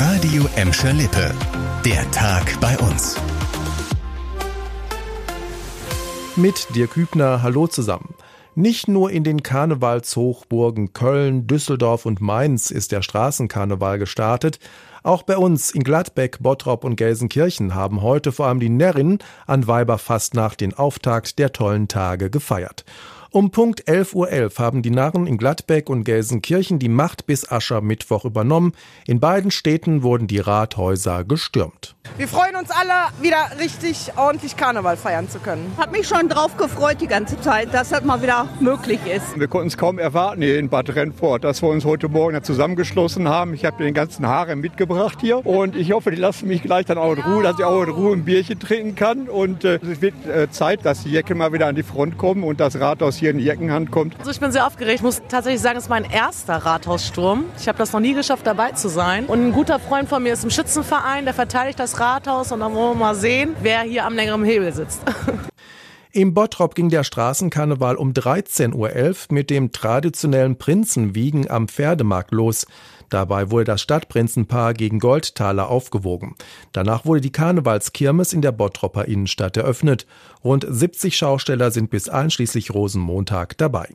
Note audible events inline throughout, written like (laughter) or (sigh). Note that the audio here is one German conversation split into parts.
Radio Emscher Lippe. Der Tag bei uns. Mit dir Kübner, hallo zusammen. Nicht nur in den Karnevalshochburgen Köln, Düsseldorf und Mainz ist der Straßenkarneval gestartet. Auch bei uns in Gladbeck, Bottrop und Gelsenkirchen haben heute vor allem die Närrinnen an Weiberfastnacht den Auftakt der tollen Tage gefeiert. Um Punkt 11.11 Uhr .11 haben die Narren in Gladbeck und Gelsenkirchen die Macht bis Aschermittwoch übernommen. In beiden Städten wurden die Rathäuser gestürmt. Wir freuen uns alle, wieder richtig ordentlich Karneval feiern zu können. Hat mich schon drauf gefreut die ganze Zeit, dass das mal wieder möglich ist. Wir konnten es kaum erwarten hier in Bad Rennfort, dass wir uns heute Morgen zusammengeschlossen haben. Ich habe den ganzen Haaren mitgebracht hier und ich hoffe, die lassen mich gleich dann auch in Ruhe, dass ich auch in Ruhe ein Bierchen trinken kann. Und äh, es wird äh, Zeit, dass die Jecken mal wieder an die Front kommen und das Rathaus hier in die Jeckenhand kommt. Also ich bin sehr aufgeregt. Ich muss tatsächlich sagen, es ist mein erster Rathaussturm. Ich habe das noch nie geschafft, dabei zu sein. Und ein guter Freund von mir ist im Schützenverein, der verteidigt das Rathaus und dann wollen wir mal sehen, wer hier am längeren Hebel sitzt. (laughs) Im Bottrop ging der Straßenkarneval um 13.11 Uhr mit dem traditionellen Prinzenwiegen am Pferdemarkt los. Dabei wurde das Stadtprinzenpaar gegen Goldtaler aufgewogen. Danach wurde die Karnevalskirmes in der Bottropper Innenstadt eröffnet. Rund 70 Schausteller sind bis einschließlich Rosenmontag dabei.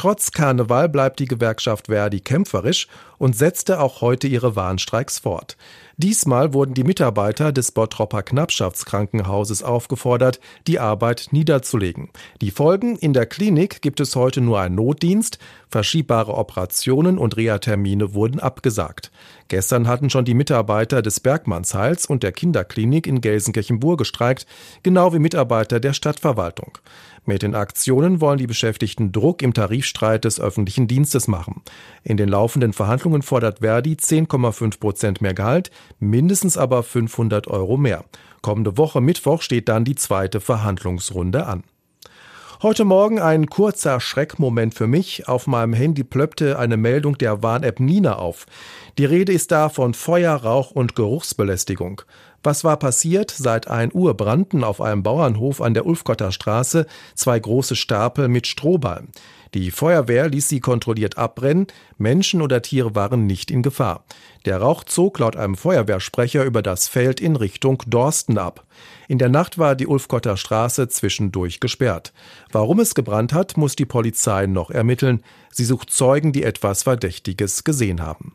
Trotz Karneval bleibt die Gewerkschaft Verdi kämpferisch und setzte auch heute ihre Warnstreiks fort. Diesmal wurden die Mitarbeiter des Bottropper Knappschaftskrankenhauses aufgefordert, die Arbeit niederzulegen. Die Folgen in der Klinik gibt es heute nur einen Notdienst, verschiebbare Operationen und Reha-Termine wurden abgesagt. Gestern hatten schon die Mitarbeiter des Bergmannsheils und der Kinderklinik in Gelsenkirchen-Bur gestreikt, genau wie Mitarbeiter der Stadtverwaltung. Mit den Aktionen wollen die Beschäftigten Druck im Tarifstreit des öffentlichen Dienstes machen. In den laufenden Verhandlungen fordert Verdi 10,5 Prozent mehr Gehalt, mindestens aber 500 Euro mehr. Kommende Woche Mittwoch steht dann die zweite Verhandlungsrunde an. Heute Morgen ein kurzer Schreckmoment für mich. Auf meinem Handy plöppte eine Meldung der Warn-App Nina auf. Die Rede ist da von Feuer, Rauch und Geruchsbelästigung. Was war passiert? Seit 1 Uhr brannten auf einem Bauernhof an der Ulfgotter Straße zwei große Stapel mit Strohballen. Die Feuerwehr ließ sie kontrolliert abbrennen, Menschen oder Tiere waren nicht in Gefahr. Der Rauch zog laut einem Feuerwehrsprecher über das Feld in Richtung Dorsten ab. In der Nacht war die Ulfgotter Straße zwischendurch gesperrt. Warum es gebrannt hat, muss die Polizei noch ermitteln. Sie sucht Zeugen, die etwas Verdächtiges gesehen haben.